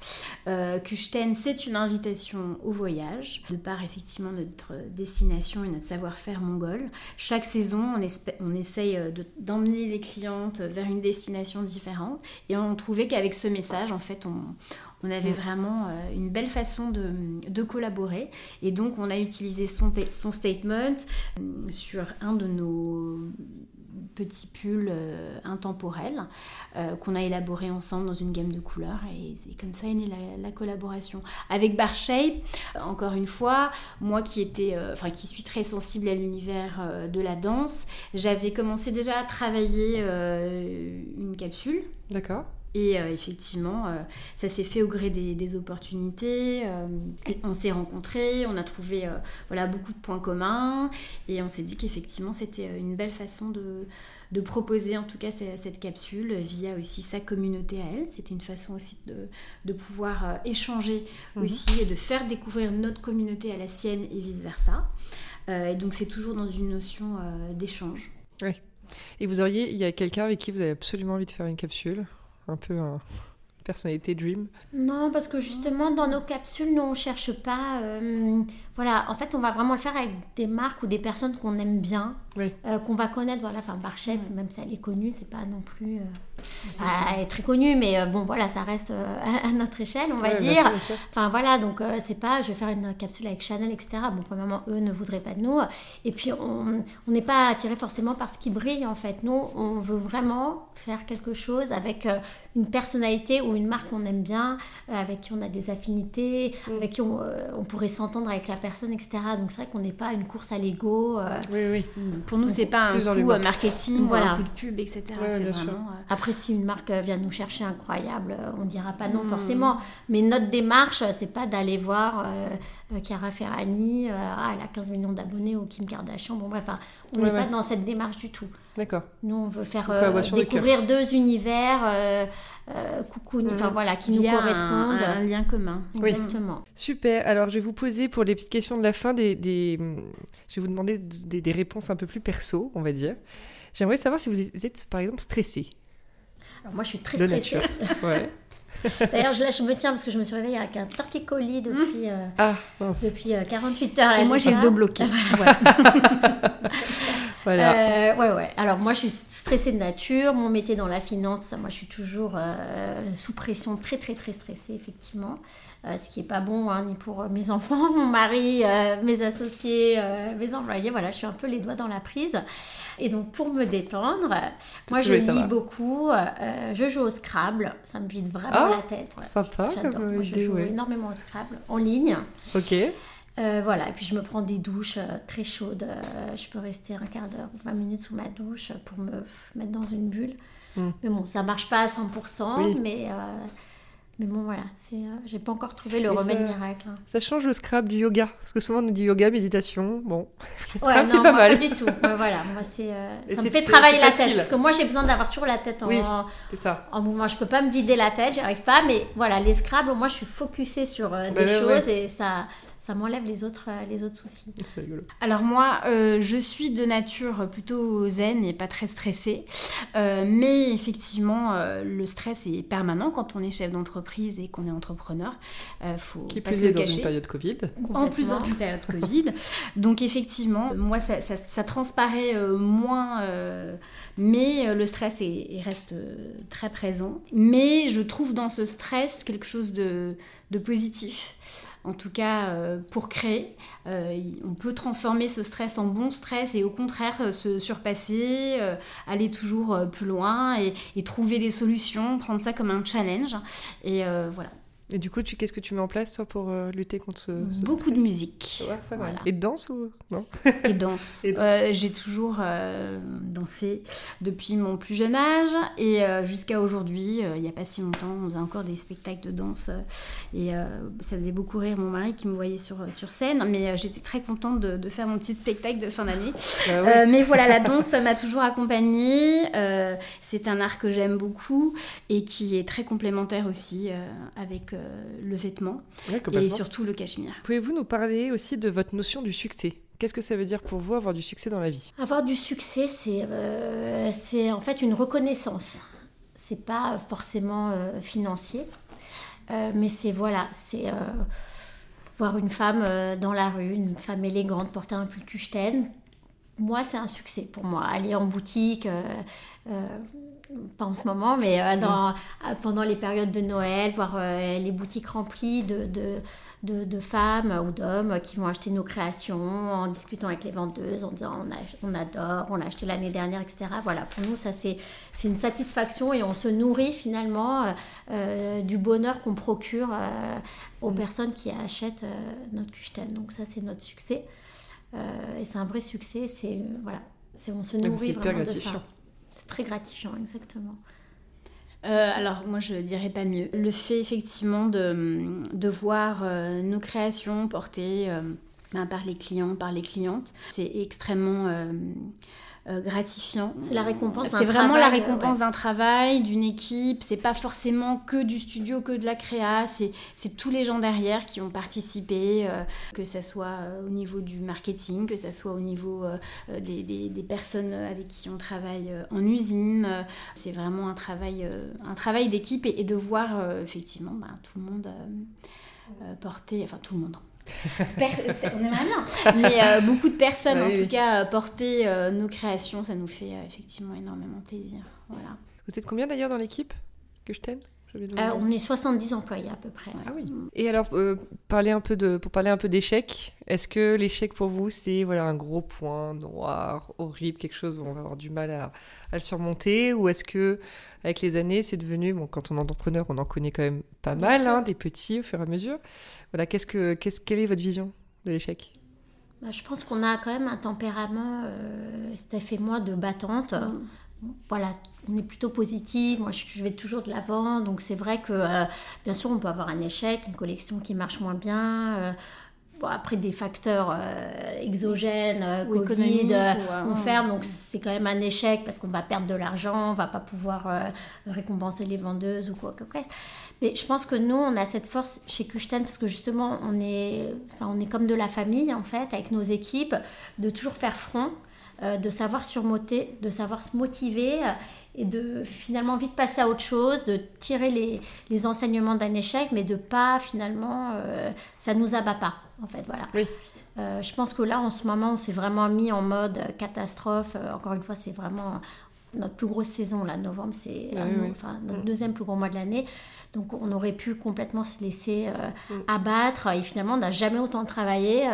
Euh, Kuchten, c'est une invitation au voyage, de par effectivement notre destination et notre savoir-faire mongol. Chaque saison, on, on essaye euh, d'emmener les clientes vers une destination différente et on trouvait qu'avec ce message, en fait, on, on avait vraiment euh, une belle façon de, de, collaborer. Et donc, on a utilisé son, son statement sur un de nos petit pull euh, intemporel euh, qu'on a élaboré ensemble dans une gamme de couleurs et c'est comme ça est née la, collaboration. Avec Bar Shape encore une fois moi qui était euh, enfin qui suis très sensible à l'univers de la danse j'avais commencé déjà à travailler une capsule. D'accord et euh, effectivement, euh, ça s'est fait au gré des, opportunités. Euh, on s'est rencontrés, on a trouvé voilà, beaucoup de points communs et on s'est dit qu'effectivement, c'était une belle façon de, de, proposer en tout cas cette, capsule via aussi sa communauté à elle. C'était une façon aussi de, de pouvoir échanger mhm. aussi et de faire découvrir notre communauté à la sienne et vice-versa. et donc, c'est toujours dans une notion d'échange. Oui. Et vous auriez, il y a quelqu'un avec qui vous avez absolument envie de faire une capsule? Un peu un personnalité dream Non, parce que justement, dans nos capsules, nous, on cherche pas. Euh, voilà, en fait, on va vraiment le faire avec des marques ou des personnes qu'on aime bien, euh, qu'on va connaître. Voilà, enfin, Barchef, même si elle est connue, c'est pas non plus. Euh, elle est très connue, mais bon, voilà, ça reste <laughs> à notre échelle, on va dire. Enfin, voilà, donc c'est pas je vais faire une capsule avec Chanel, etc. Bon, premièrement, eux ne voudraient pas de nous. Et puis, on n'est pas attiré forcément par ce qui brille, en fait. Nous, on veut vraiment faire quelque chose avec une personnalité ou une marque qu'on aime bien, euh, avec qui on a des affinités, mm. avec qui euh, on, pourrait s'entendre avec la personne, etc. Donc c'est vrai qu'on n'est pas une course à l'ego. Euh. oui, oui. Mm. Pour nous, c'est pas un coup marketing, voilà. un coup de pub, etc. Après, si une marque vient nous chercher incroyable, on dira pas non mm. forcément. Mais notre démarche, c'est pas d'aller voir Chiara Ferrani, ah, elle a 15 millions d'abonnés ou Kim Kardashian. Bon, bref, on n'est pas dans cette démarche du tout. D'accord. Nous, on veut faire découvrir deux univers euh, coucou, enfin mhm. voilà, qui nous correspondent. Un, lien commun. Exactement. Super. Alors, je vais vous poser pour les petites questions de la fin des, des... je vais vous demander des, des, réponses un peu plus perso, on va dire. J'aimerais savoir si vous êtes, par exemple, stressé. Alors, moi, je suis très stressée. ouais. <laughs> <laughs> D'ailleurs, là, je me tiens parce que je me suis réveillée avec un torticolis depuis, euh, ah, depuis 48 euh, heures. Et moi, j'ai le dos bloqué. <laughs> voilà. Euh, ouais, ouais. Alors, moi, je suis stressée de nature. Mon métier dans la finance, moi, je suis toujours sous pression, très, très, très stressée, effectivement. Ce qui n'est pas bon hein, ni pour mes enfants, <laughs> mon mari, mes associés, mes employés. Voilà, je suis un peu les doigts dans la prise. Et donc, pour me détendre, moi, je lis beaucoup. je joue au Scrabble. Ça me vide vraiment ah, la tête. Sympa. J'adore. je joue énormément au Scrabble en ligne. Ok. Euh, voilà, et puis je me prends des douches euh, très chaudes. Euh, je peux rester un quart d'heure ou 20 minutes sous ma douche pour me mettre dans une bulle. Hmm. Mais bon, ça marche pas à 100%, mais mais bon, voilà, c'est, euh, j'ai pas encore trouvé le remède miracle. Hein. Ça change le scrap du yoga Parce que souvent on nous dit yoga, méditation. Bon, <laughs> le scrap c'est pas mal. Pas du tout. voilà, moi c'est, euh, ça me fait travailler la tête. Parce que moi j'ai besoin d'avoir toujours la tête en, oui, ça. en mouvement. Je peux pas me vider la tête, j'y arrive pas. Mais voilà, les scrabbles, moi je suis focusée sur euh, des choses et ça, ça m'enlève les autres, euh, les autres soucis. C'est rigolo. Alors moi, euh, je suis de nature plutôt zen et pas très stressée. Euh, mais effectivement, le stress est permanent quand on est chef d'entreprise et qu'on est entrepreneur. faut Qui pas plus est dans une période Covid. En plus dans une période Covid. Donc effectivement, moi, ça, ça, transparaît moins, mais le stress est, reste très présent. Mais je trouve dans ce stress quelque chose de, de positif en tout cas euh, pour créer. Euh, on peut transformer ce stress en bon stress et au contraire euh, se surpasser, aller toujours plus loin et, et, trouver des solutions, prendre ça comme un challenge. Et voilà. Et du coup, tu, qu'est-ce que tu mets en place, toi, pour euh, lutter contre ce, Beaucoup de musique. Et de danse ou non <laughs> Et danse. Euh, j'ai toujours euh, dansé depuis mon plus jeune âge et jusqu'à aujourd'hui, il n'y a pas si longtemps, on faisait encore des spectacles de danse et ça faisait beaucoup rire mon mari qui me voyait sur, sur scène, mais j'étais très contente de, de, faire mon petit spectacle de fin d'année. Bah mais voilà, la <laughs> danse, ça m'a toujours accompagnée. c'est un art que j'aime beaucoup et qui est très complémentaire aussi avec le vêtement et surtout le cachemire. Pouvez-vous nous parler aussi de votre notion du succès? Qu'est-ce que ça veut dire pour vous avoir du succès dans la vie? Avoir du succès, c'est en fait une reconnaissance. C'est pas forcément financier, mais c'est voilà, c'est voir une femme dans la rue, une femme élégante, porter un pull moi, c'est un succès pour moi. Aller en boutique, euh, euh, pas en ce moment, mais euh, dans, pendant les périodes de Noël, voir les boutiques remplies de, de, de, femmes ou d'hommes qui vont acheter nos créations en discutant avec les vendeuses, en disant on, adore, on l'a acheté l'année dernière, etc. Voilà, pour nous, ça c'est une satisfaction et on se nourrit finalement du bonheur qu'on procure aux mm. personnes qui achètent notre Kuchten. Donc ça, c'est notre succès. Euh, et c'est un vrai succès. C'est voilà, on se nourrit vraiment de ça. C'est très gratifiant, exactement. Euh, alors moi je dirais pas mieux. Le fait effectivement de, de voir euh, nos créations portées ben, par les clients, par les clientes, c'est extrêmement euh, gratifiant. C'est la récompense C'est vraiment la récompense d'un travail, d'une équipe. C'est pas forcément que du studio, que de la créa. C'est tous les gens derrière qui ont participé, euh, que ce soit euh, au niveau du marketing, que ce soit au niveau des, des, personnes avec qui on travaille en usine. C'est vraiment un travail, un travail d'équipe et, de voir effectivement ben, tout le monde porter, enfin tout le monde, <laughs> on aimerait bien. Mais euh, beaucoup de personnes, en tout cas, euh, porter euh, nos créations, ça nous fait effectivement énormément plaisir. Voilà. Vous êtes combien d'ailleurs dans l'équipe? Que je t'aide? On est 70 employés à peu près. Ah oui. Et alors, parler un peu de, pour parler un peu d'échec, est-ce que l'échec pour vous, c'est voilà, un gros point noir, horrible, quelque chose où on va avoir du mal à, à le surmonter Ou est-ce que avec les années, c'est devenu, bon, quand on est entrepreneur, on en connaît quand même pas mal, hein, des petits au fur et à mesure. Voilà, qu'est-ce que, qu'est-ce, quelle est votre vision de l'échec? Bah, Je pense qu'on a quand même un tempérament, euh, Steph et moi, de battante. Mm. Voilà, on est plutôt positif. Moi, je, vais toujours de l'avant. Donc, c'est vrai que, euh, bien sûr, on peut avoir un échec, une collection qui marche moins bien. Euh, après des facteurs euh, exogènes, euh, Covid, on ferme, donc c'est quand même un échec parce qu'on va perdre de l'argent, on va pas pouvoir récompenser les vendeuses ou quoi que ce soit. Mais je pense que nous, on a cette force chez Kuchten parce que justement, on est, enfin, on est comme de la famille en fait, avec nos équipes, de toujours faire front, de savoir surmonter, de savoir se motiver et de finalement vite passer à autre chose, de tirer les, les enseignements d'un échec, mais de pas finalement, ça nous abat pas en fait, voilà. Oui. Euh, je pense que là, en ce moment, on s'est vraiment mis en mode catastrophe. Euh, encore une fois, c'est vraiment notre plus grosse saison, là, novembre, c'est enfin, notre mm. deuxième plus gros mois de l'année. Donc, on aurait pu complètement se laisser euh, mm. abattre. Et finalement, on n'a jamais autant travaillé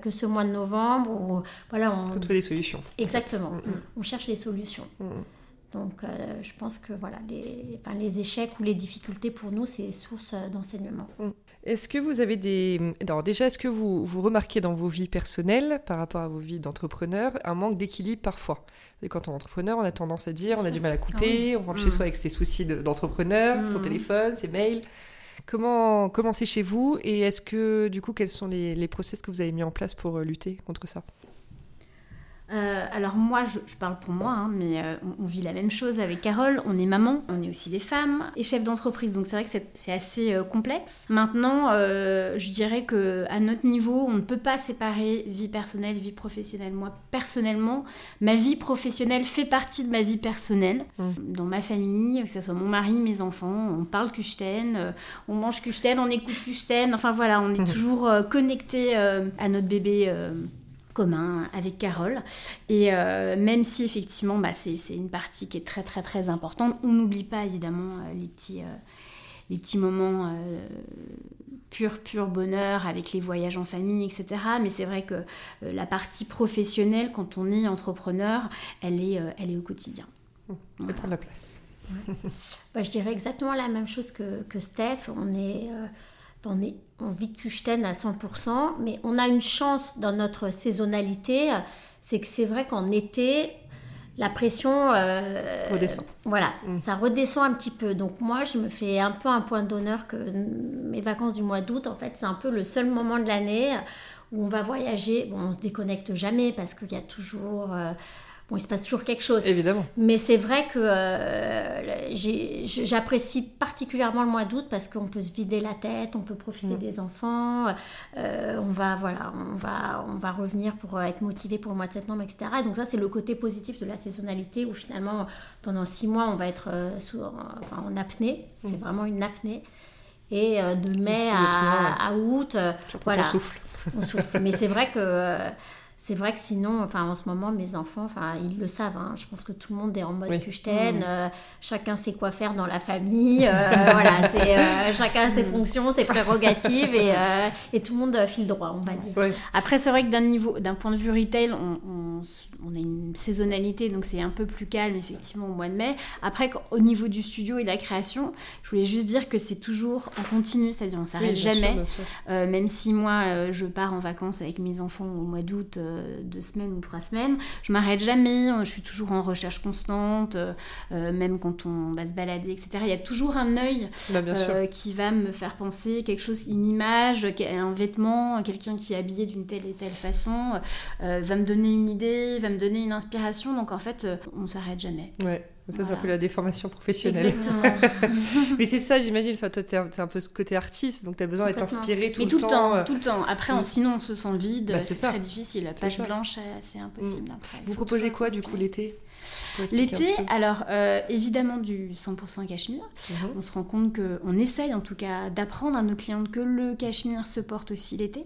que ce mois de novembre. Où, voilà, on... trouver des solutions. Exactement. Mm, on cherche les solutions. Donc, je pense que voilà, les, enfin, les échecs ou les difficultés pour nous, c'est source d'enseignement. Est-ce que vous avez des... Alors déjà, est-ce que vous, vous remarquez dans vos vies personnelles, par rapport à vos vies d'entrepreneur, un manque d'équilibre parfois? Et Quand on est entrepreneur, on a tendance à dire, on a du mal à couper, ah on rentre chez mm. soi avec ses soucis d'entrepreneur, son mm. téléphone, ses mails. Comment comment c'est chez vous? Et est-ce que, du coup, quels sont les, les process que vous avez mis en place pour euh, lutter contre ça? Euh, alors moi, je, parle pour moi, hein, mais euh, on, vit la même chose avec Carole. On est maman, on est aussi des femmes et chefs d'entreprise, donc c'est vrai que c'est assez euh, complexe. Maintenant, je dirais que à notre niveau, on ne peut pas séparer vie personnelle, vie professionnelle. Moi, personnellement, ma vie professionnelle fait partie de ma vie personnelle. Mmh. Dans ma famille, que ce soit mon mari, mes enfants, on parle Kuchten, on mange Kuchten, on écoute Kuchten. Enfin voilà, on est mmh. toujours connecté à notre bébé commun avec Carole. Et euh, même si effectivement bah, c'est une partie qui est très très très importante, on n'oublie pas évidemment euh, les, petits, euh, les petits moments pur pur bonheur avec les voyages en famille, etc. Mais c'est vrai que la partie professionnelle, quand on est entrepreneur, elle est, elle est au quotidien. Elle prend la place. Bah, je dirais exactement la même chose que, que Steph. On est on, est, on vit Kuchten à 100%, mais on a une chance dans notre saisonnalité, c'est que c'est vrai qu'en été, la pression euh, redescend. Voilà, mm. ça redescend un petit peu. Donc moi, je me fais un peu un point d'honneur que mes vacances du mois d'août, en fait, c'est un peu le seul moment de l'année où on va voyager. Bon, on se déconnecte jamais parce qu'il y a toujours... Euh, Bon, il se passe toujours quelque chose. Évidemment. Mais c'est vrai que euh, j'apprécie particulièrement le mois d'août parce qu'on peut se vider la tête, on peut profiter Mm. des enfants, euh, on va voilà, on va on va revenir pour euh, être motivé pour le mois de septembre, etc. Et donc ça c'est le côté positif de la saisonnalité où finalement pendant six mois on va être sous, enfin, en apnée, c'est Mm. vraiment une apnée. Et de mai à, à août, Voilà. on souffle. on souffle. Mais c'est vrai que c'est vrai que sinon, enfin en ce moment, mes enfants, enfin ils le savent. hein. je pense que tout le monde est en mode Oui. Kuchten. Mhm. euh, chacun sait quoi faire dans la famille. euh, <laughs> voilà, c'est euh, chacun a ses fonctions, ses prérogatives et, euh, et tout le monde file droit, on va dire. Après, c'est vrai que d'un niveau, d'un point de vue retail, on, on- on a une saisonnalité, donc c'est un peu plus calme effectivement au mois de mai. Après, au niveau du studio et de la création, je voulais juste dire que c'est toujours en continu, c'est-à-dire on Oui, s'arrête sûr, jamais. bien sûr. Euh, même si moi euh, je pars en vacances avec mes enfants au mois d'août, euh, deux semaines ou trois semaines, je m'arrête jamais, euh, je suis toujours en recherche constante, même quand on va se balader, etc. Il y a toujours un œil Bah, qui va me faire penser quelque chose, une image, un vêtement, quelqu'un qui est habillé d'une telle et telle façon, va me donner une idée, va me donner une inspiration. Donc en fait, euh, on s'arrête jamais. Ouais. Ça, c'est un voilà. peu la déformation professionnelle. Exactement. <laughs> Mais c'est ça, j'imagine. Enfin, toi, t'es un, peu ce côté artiste, donc t'as besoin d'être inspiré tout, Mais le tout le temps, euh. tout le temps. Après, on- Mm. sinon on se sent vide, Bah, c'est très difficile. C'est Page blanche, c'est impossible après. Il Vous proposez quoi, du coup, l'été? L'été, alors euh, évidemment du 100% cachemire. Mhm. On se rend compte qu'on essaye en tout cas d'apprendre à nos clientes que le cachemire se porte aussi l'été.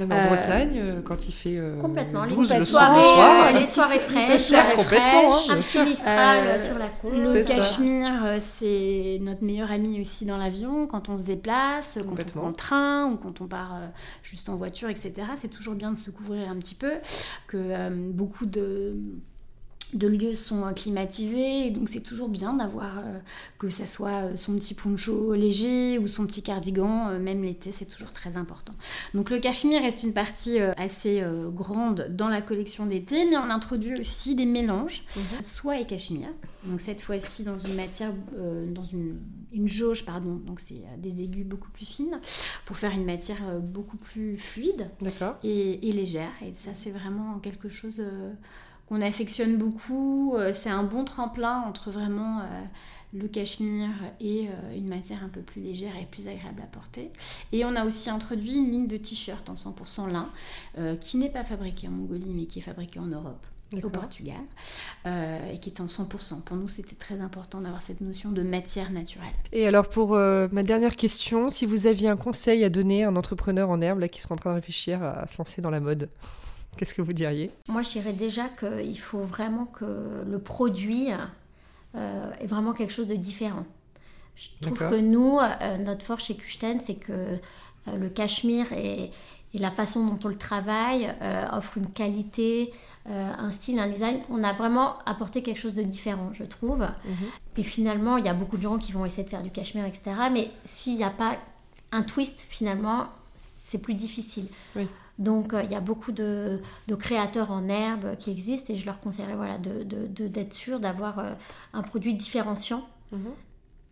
Non, mais en Euh, Bretagne, euh, quand il fait euh, Complètement. Les 12 le belles soir, soirées, le soir, euh, les soirées fraîches, les complètement, fraîches. hein. un petit mistral Euh, sur la côte. Le cachemire, c'est notre meilleur ami aussi dans l'avion, quand on se déplace, quand on prend le train ou quand on part juste en voiture, etc. C'est toujours bien de se couvrir un petit peu, que euh, beaucoup de de lieux sont euh, climatisés, et donc c'est toujours bien d'avoir euh, que ça soit euh, son petit poncho léger ou son petit cardigan, euh, même l'été, c'est toujours très important. Donc le cachemire reste une partie euh, assez grande dans la collection d'été, mais on introduit aussi des mélanges, Mhm. soie et cachemire. Donc cette fois-ci dans une matière, dans une, une jauge, pardon, donc c'est des aiguilles beaucoup plus fines, pour faire une matière beaucoup plus fluide et, et légère. Et ça, c'est vraiment quelque chose qu'on affectionne beaucoup. Euh, c'est un bon tremplin entre vraiment euh, le cachemire et euh, une matière un peu plus légère et plus agréable à porter. Et on a aussi introduit une ligne de t-shirt en 100% lin euh, qui n'est pas fabriquée en Mongolie mais qui est fabriquée en Europe au. Portugal euh, et qui est en 100%. Pour nous, c'était très important d'avoir cette notion de matière naturelle. Et alors, pour euh, ma dernière question, si vous aviez un conseil à donner à un entrepreneur en herbe là, qui serait en train de réfléchir à, à se lancer dans la mode, qu'est-ce que vous diriez? Moi, je dirais déjà qu'il faut vraiment que le produit euh, est vraiment quelque chose de différent. Je trouve que nous, euh, notre force chez Kuchten, c'est que euh, le cachemire et, et la façon dont on le travaille euh, offre une qualité, un style, un design. On a vraiment apporté quelque chose de différent, je trouve. Mhm. Et finalement, il y a beaucoup de gens qui vont essayer de faire du cachemire, etc. Mais s'il n'y a pas un twist, finalement, c'est plus difficile. Oui. Donc, euh, il y a beaucoup de, de créateurs en herbe qui existent et je leur conseillerais voilà, de- de- de- d'être sûr d'avoir euh, un produit différenciant. Mhm.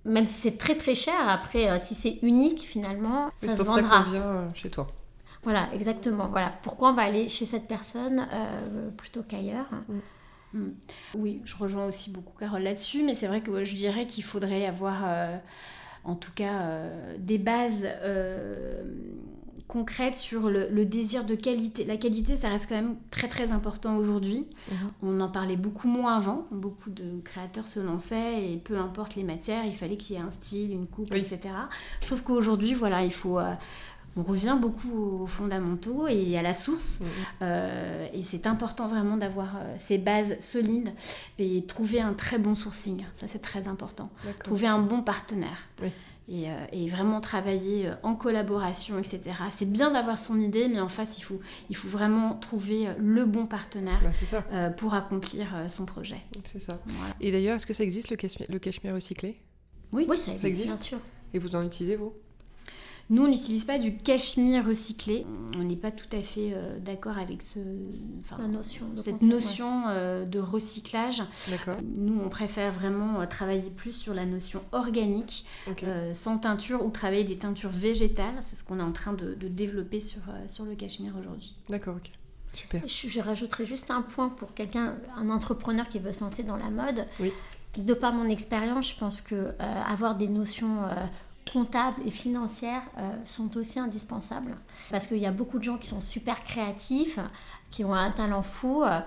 Même si c'est très très cher, après, euh, si c'est unique, finalement, Oui, ça C'est se pour ça vendra. qu'on vient chez toi. Voilà, exactement. Voilà. Pourquoi on va aller chez cette personne euh, plutôt qu'ailleurs? Mm. Oui, je rejoins aussi beaucoup Carole là-dessus, mais c'est vrai que ouais, je dirais qu'il faudrait avoir, euh, en tout cas, euh, des bases concrètes sur le, le désir de qualité. La qualité, ça reste quand même très très important aujourd'hui. Mhm. On en parlait beaucoup moins avant. Beaucoup de créateurs se lançaient et peu importe les matières, il fallait qu'il y ait un style, une coupe, Oui. etc. Je trouve qu'aujourd'hui, voilà, il faut. euh, on revient beaucoup aux fondamentaux et à la source. Mhm. Euh, et c'est important vraiment d'avoir euh, ces bases solides et trouver un très bon sourcing. Ça, c'est très important. Trouver un bon partenaire. Oui. Et, euh, et vraiment travailler euh, en collaboration, etc. C'est bien d'avoir son idée, mais en face, il faut, il faut vraiment trouver euh, le bon partenaire Bah, ça. euh, pour accomplir son projet. C'est ça. Voilà. Et d'ailleurs, est-ce que ça existe le cachemire, le cachemire recyclé? Oui, Oui, ça existe, existe bien sûr. Et vous en utilisez, vous? Nous, on n'utilise pas du cachemire recyclé. On n'est pas tout à fait euh, d'accord avec ce, enfin, La notion. de cette concept, ouais. notion euh, de recyclage. Nous, on préfère vraiment euh, travailler plus sur la notion organique, euh, sans teinture, ou travailler des teintures végétales. C'est ce qu'on est en train de, de développer sur, euh, sur le cachemire aujourd'hui. D'accord, ok. Super. Je, je rajouterais juste un point pour quelqu'un, un entrepreneur qui veut se lancer dans la mode. Oui. De par mon expérience, je pense que euh, avoir des notions euh, comptables et financières euh, sont aussi indispensables. Parce qu'il y a beaucoup de gens qui sont super créatifs, qui ont un talent fou, euh,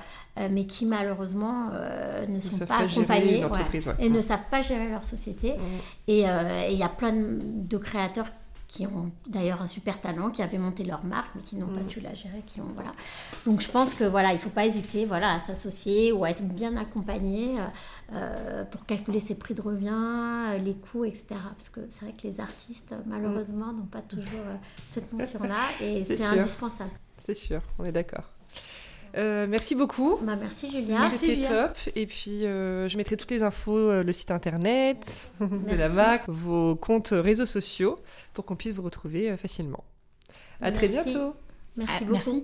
mais qui malheureusement euh, ne Ils sont pas accompagnés ouais. et ne savent pas gérer leur société. Mm. Et euh, et il y a plein de, de créateurs qui ont d'ailleurs un super talent, qui avaient monté leur marque, mais qui n'ont pas Mm. su la gérer, qui ont voilà. Donc je pense que voilà, il faut pas hésiter, voilà, à s'associer ou à être bien accompagné euh, euh, pour calculer ses prix de revient, euh, les coûts, etc. Parce que c'est vrai que les artistes, malheureusement, n'ont pas toujours euh, cette notion-là, et <laughs> C'est indispensable. C'est sûr, on est d'accord. Euh, merci beaucoup. Bah, merci Julia. C'était top. Et puis, euh, je mettrai toutes les infos, euh, le site internet <laughs> de la marque, vos comptes réseaux sociaux, pour qu'on puisse vous retrouver euh, facilement. À très bientôt. Merci Ah, beaucoup. merci.